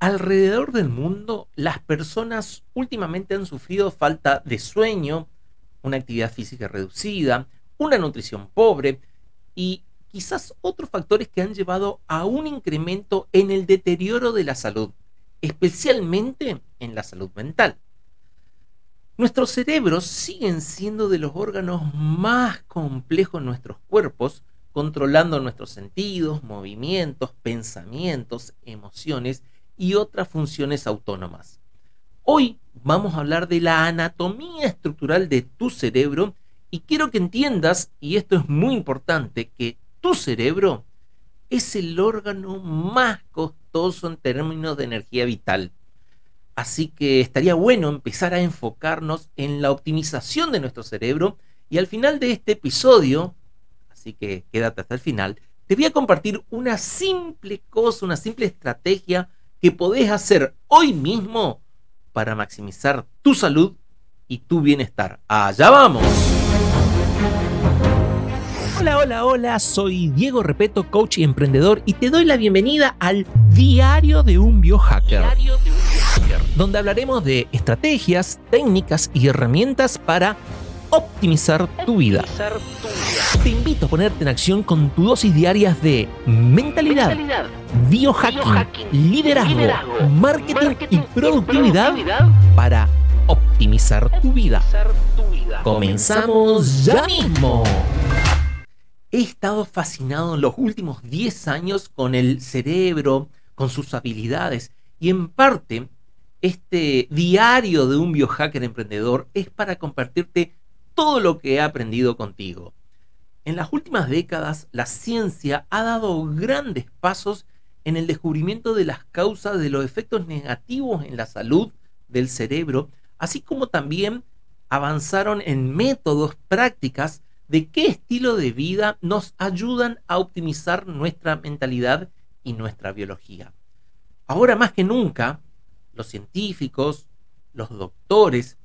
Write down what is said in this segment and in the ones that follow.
Alrededor del mundo, las personas últimamente han sufrido falta de sueño, una actividad física reducida, una nutrición pobre y quizás otros factores que han llevado a un incremento en el deterioro de la salud, especialmente en la salud mental. Nuestros cerebros siguen siendo de los órganos más complejos en nuestros cuerpos, controlando nuestros sentidos, movimientos, pensamientos, emociones y otras funciones autónomas. Hoy vamos a hablar de la anatomía estructural de tu cerebro y quiero que entiendas, y esto es muy importante, que tu cerebro es el órgano más costoso en términos de energía vital. Así que estaría bueno empezar a enfocarnos en la optimización de nuestro cerebro y al final de este episodio, así que quédate hasta el final, te voy a compartir una simple cosa, una simple estrategia que podés hacer hoy mismo para maximizar tu salud y tu bienestar. Allá vamos. Hola, hola, hola, soy Diego Repeto, coach y emprendedor y te doy la bienvenida al Diario de un Biohacker, donde hablaremos de estrategias, técnicas y herramientas para optimizar tu vida. Te invito a ponerte en acción con tu dosis diarias de mentalidad, biohacking, liderazgo, marketing, y productividad, para optimizar tu vida. Comenzamos ya mismo. He estado fascinado en los últimos 10 años con el cerebro, con sus habilidades y en parte este diario de un biohacker emprendedor es para compartirte todo lo que he aprendido contigo. En las últimas décadas, la ciencia ha dado grandes pasos en el descubrimiento de las causas de los efectos negativos en la salud del cerebro, así como también avanzaron en métodos, prácticas de qué estilo de vida nos ayudan a optimizar nuestra mentalidad y nuestra biología. Ahora más que nunca, los científicos, los doctores,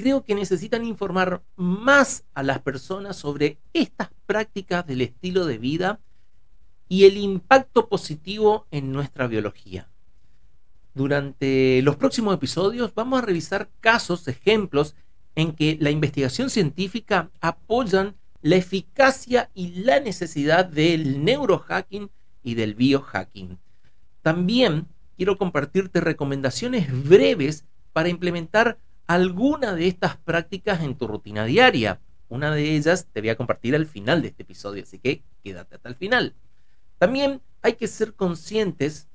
creo que necesitan informar más a las personas sobre estas prácticas del estilo de vida y el impacto positivo en nuestra biología. Durante los próximos episodios vamos a revisar casos, ejemplos en que la investigación científica apoyan la eficacia y la necesidad del neurohacking y del biohacking. También quiero compartirte recomendaciones breves para implementar alguna de estas prácticas en tu rutina diaria. Una de ellas te voy a compartir al final de este episodio, así que quédate hasta el final. También hay que ser conscientes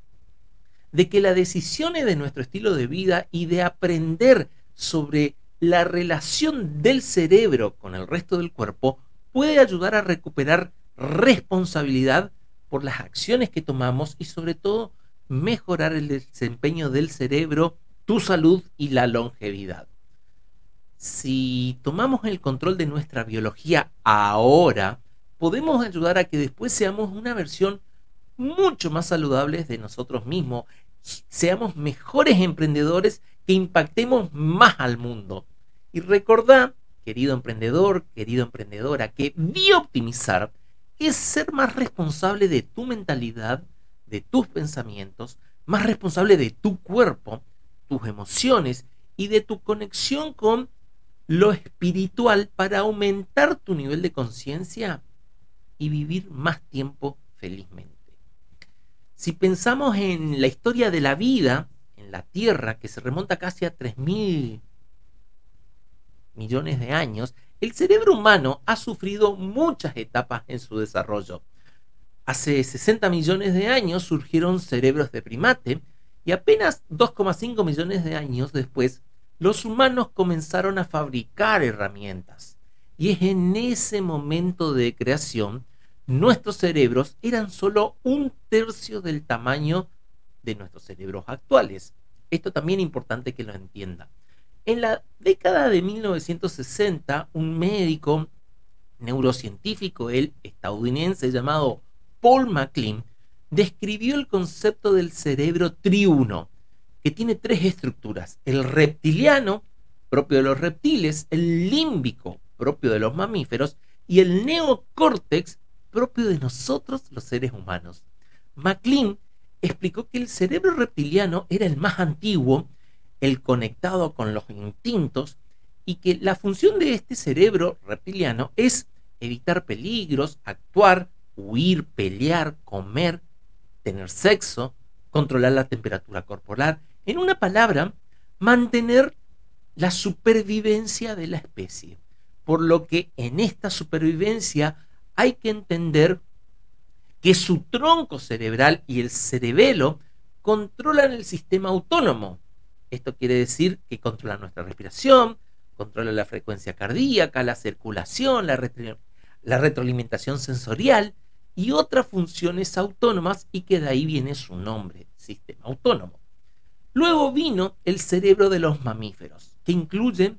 de que las decisiones de nuestro estilo de vida y de aprender sobre la relación del cerebro con el resto del cuerpo puede ayudar a recuperar responsabilidad por las acciones que tomamos y sobre todo mejorar el desempeño del cerebro tu salud y la longevidad. Si tomamos el control de nuestra biología ahora, podemos ayudar a que después seamos una versión mucho más saludable de nosotros mismos, seamos mejores emprendedores que impactemos más al mundo. Y recordá, querido emprendedor, querido emprendedora, que bioptimizar es ser más responsable de tu mentalidad, de tus pensamientos, más responsable de tu cuerpo tus emociones y de tu conexión con lo espiritual para aumentar tu nivel de conciencia y vivir más tiempo felizmente. Si pensamos en la historia de la vida en la Tierra, que se remonta casi a 3.000 millones de años, el cerebro humano ha sufrido muchas etapas en su desarrollo. Hace 60 millones de años surgieron cerebros de primate, y apenas 2,5 millones de años después, los humanos comenzaron a fabricar herramientas. Y es en ese momento de creación, nuestros cerebros eran solo un tercio del tamaño de nuestros cerebros actuales. Esto también es importante que lo entienda. En la década de 1960, un médico neurocientífico, el estadounidense llamado Paul MacLean, describió el concepto del cerebro triuno, que tiene tres estructuras. El reptiliano, propio de los reptiles, el límbico, propio de los mamíferos, y el neocórtex, propio de nosotros los seres humanos. MacLean explicó que el cerebro reptiliano era el más antiguo, el conectado con los instintos, y que la función de este cerebro reptiliano es evitar peligros, actuar, huir, pelear, comer, tener sexo, controlar la temperatura corporal, en una palabra, mantener la supervivencia de la especie. Por lo que en esta supervivencia hay que entender que su tronco cerebral y el cerebelo controlan el sistema autónomo. Esto quiere decir que controla nuestra respiración, controla la frecuencia cardíaca, la circulación, la, la retroalimentación sensorial y otras funciones autónomas y que de ahí viene su nombre, sistema autónomo. Luego vino el cerebro de los mamíferos, que incluye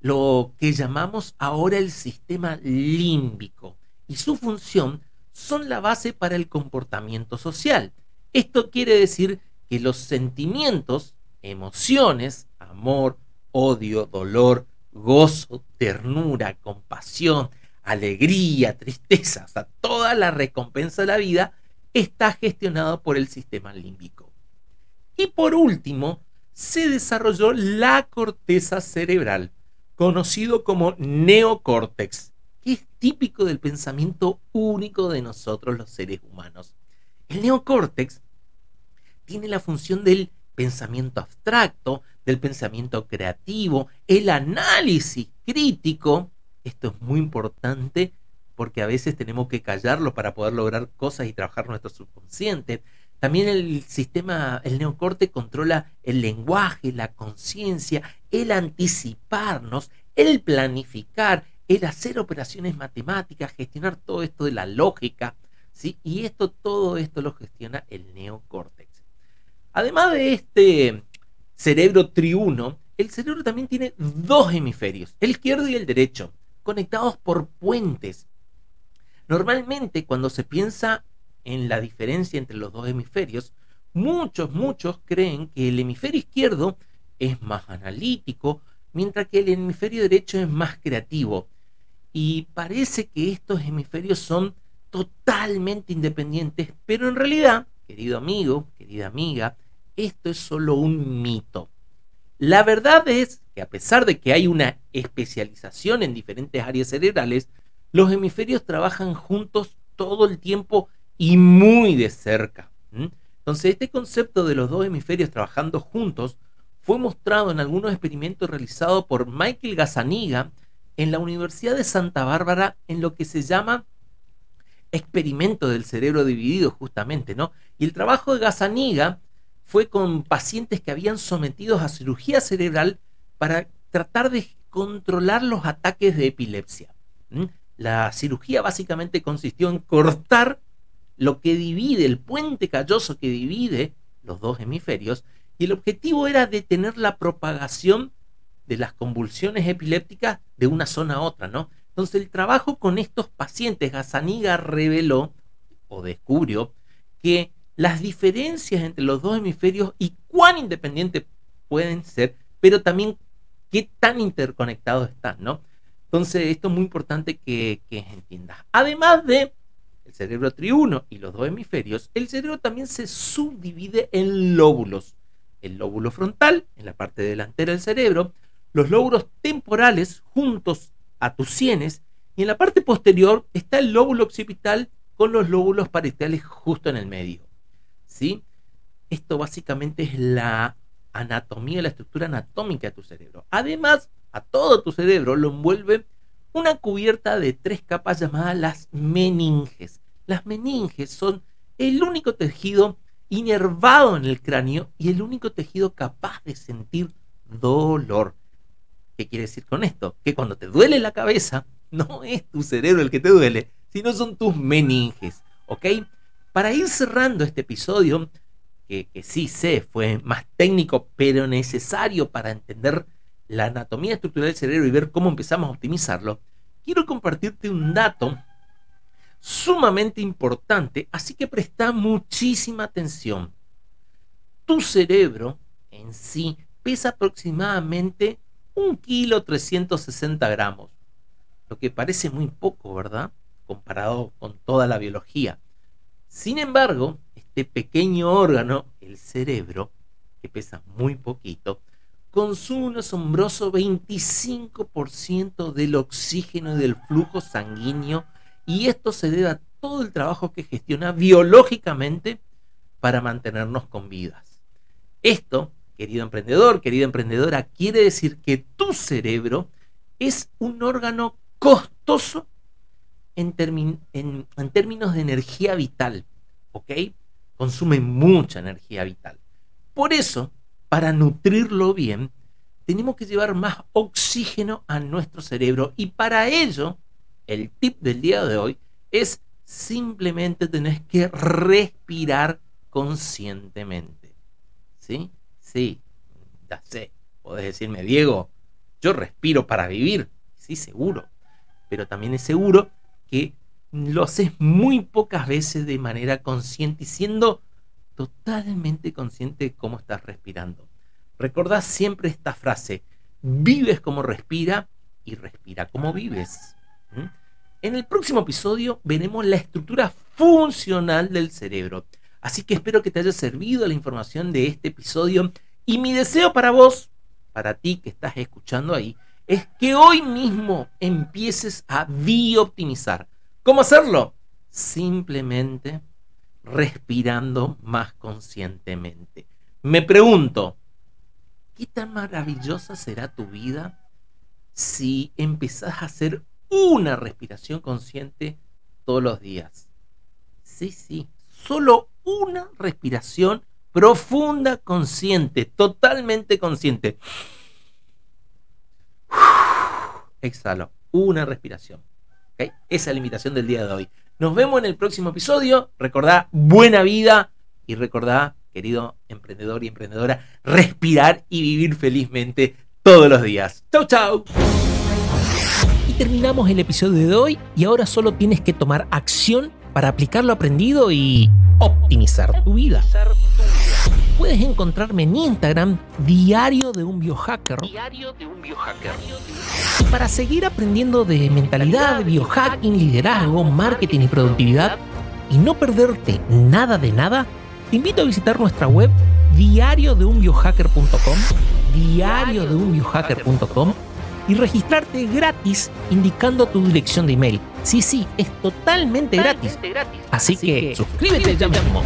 lo que llamamos ahora el sistema límbico y su función son la base para el comportamiento social. Esto quiere decir que los sentimientos, emociones, amor, odio, dolor, gozo, ternura, compasión, alegría, tristeza, o sea, toda la recompensa de la vida está gestionado por el sistema límbico. Y por último, se desarrolló la corteza cerebral, conocido como neocórtex, que es típico del pensamiento único de nosotros los seres humanos. El neocórtex tiene la función del pensamiento abstracto, del pensamiento creativo, el análisis crítico. Esto es muy importante porque a veces tenemos que callarlo para poder lograr cosas y trabajar nuestro subconsciente. También el sistema, el neocorte controla el lenguaje, la conciencia, el anticiparnos, el planificar, el hacer operaciones matemáticas, gestionar todo esto de la lógica, ¿sí? Y esto, todo esto lo gestiona el neocórtex. Además de este cerebro triuno, el cerebro también tiene dos hemisferios, el izquierdo y el derecho, conectados por puentes. Normalmente cuando se piensa en la diferencia entre los dos hemisferios, muchos, muchos creen que el hemisferio izquierdo es más analítico, mientras que el hemisferio derecho es más creativo. Y parece que estos hemisferios son totalmente independientes, pero en realidad, querido amigo, querida amiga, esto es solo un mito. La verdad es que a pesar de que hay una especialización en diferentes áreas cerebrales, los hemisferios trabajan juntos todo el tiempo y muy de cerca. Entonces, este concepto de los dos hemisferios trabajando juntos fue mostrado en algunos experimentos realizados por Michael Gazzaniga en la Universidad de Santa Bárbara en lo que se llama experimento del cerebro dividido justamente, ¿no? Y el trabajo de Gazzaniga fue con pacientes que habían sometidos a cirugía cerebral para tratar de controlar los ataques de epilepsia. La cirugía básicamente consistió en cortar lo que divide, el puente calloso que divide los dos hemisferios, y el objetivo era detener la propagación de las convulsiones epilépticas de una zona a otra, ¿no? Entonces el trabajo con estos pacientes, Gazzaniga reveló o descubrió que las diferencias entre los dos hemisferios y cuán independientes pueden ser, pero también qué tan interconectados están, ¿no? Entonces, esto es muy importante que, entiendas. Además de el cerebro triuno y los dos hemisferios, el cerebro también se subdivide en lóbulos. El lóbulo frontal, en la parte delantera del cerebro, los lóbulos temporales juntos a tus sienes, y en la parte posterior está el lóbulo occipital con los lóbulos parietales justo en el medio. ¿Sí? Esto básicamente es la anatomía, la estructura anatómica de tu cerebro. Además, a todo tu cerebro lo envuelve una cubierta de tres capas llamadas las meninges. Las meninges son el único tejido inervado en el cráneo y el único tejido capaz de sentir dolor. ¿Qué quiere decir con esto? Que cuando te duele la cabeza, no es tu cerebro el que te duele, sino son tus meninges. ¿Ok? Para ir cerrando este episodio, que, sí sé, fue más técnico, pero necesario para entender la anatomía estructural del cerebro y ver cómo empezamos a optimizarlo, quiero compartirte un dato sumamente importante, así que presta muchísima atención. Tu cerebro en sí pesa aproximadamente un kilo 360 gramos, lo que parece muy poco, ¿verdad? Comparado con toda la biología. Sin embargo, este pequeño órgano, el cerebro, que pesa muy poquito, consume un asombroso 25% del oxígeno y del flujo sanguíneo y esto se debe a todo el trabajo que gestiona biológicamente para mantenernos con vidas. Esto, querido emprendedor, querida emprendedora, quiere decir que tu cerebro es un órgano costoso en, términos de energía vital, ¿ok? Consume mucha energía vital. Por eso, para nutrirlo bien, tenemos que llevar más oxígeno a nuestro cerebro y para ello, el tip del día de hoy es simplemente tener que respirar conscientemente. ¿Sí? Sí, ya sé. Podés decirme, Diego, yo respiro para vivir. Sí, seguro. Pero también es seguro que lo haces muy pocas veces de manera consciente y siendo totalmente consciente de cómo estás respirando. Recordad siempre esta frase, vives como respira y respira como vives. ¿Mm? En el próximo episodio veremos la estructura funcional del cerebro. Así que espero que te haya servido la información de este episodio y mi deseo para vos, para ti que estás escuchando ahí, es que hoy mismo empieces a bioptimizar. ¿Cómo hacerlo? Simplemente respirando más conscientemente. Me pregunto, ¿qué tan maravillosa será tu vida si empezás a hacer una respiración consciente todos los días? Sí, sí, solo una respiración profunda, consciente, totalmente consciente. Exhalo, una respiración. Esa es la invitación del día de hoy. Nos vemos en el próximo episodio. Recordá buena vida y recordá, querido emprendedor y emprendedora, respirar y vivir felizmente todos los días. Chau, chau. Y terminamos el episodio de hoy y ahora solo tienes que tomar acción para aplicar lo aprendido y optimizar tu vida. Puedes encontrarme en Instagram, Diario de un Biohacker. Diario de un Biohacker. Para seguir aprendiendo de mentalidad, biohacking, liderazgo, marketing y productividad, y no perderte nada de nada, te invito a visitar nuestra web diariodeunbiohacker.com, diariodeunbiohacker.com y registrarte gratis indicando tu dirección de email. Sí, sí, es totalmente, gratis. Así, que, suscríbete ya mismo.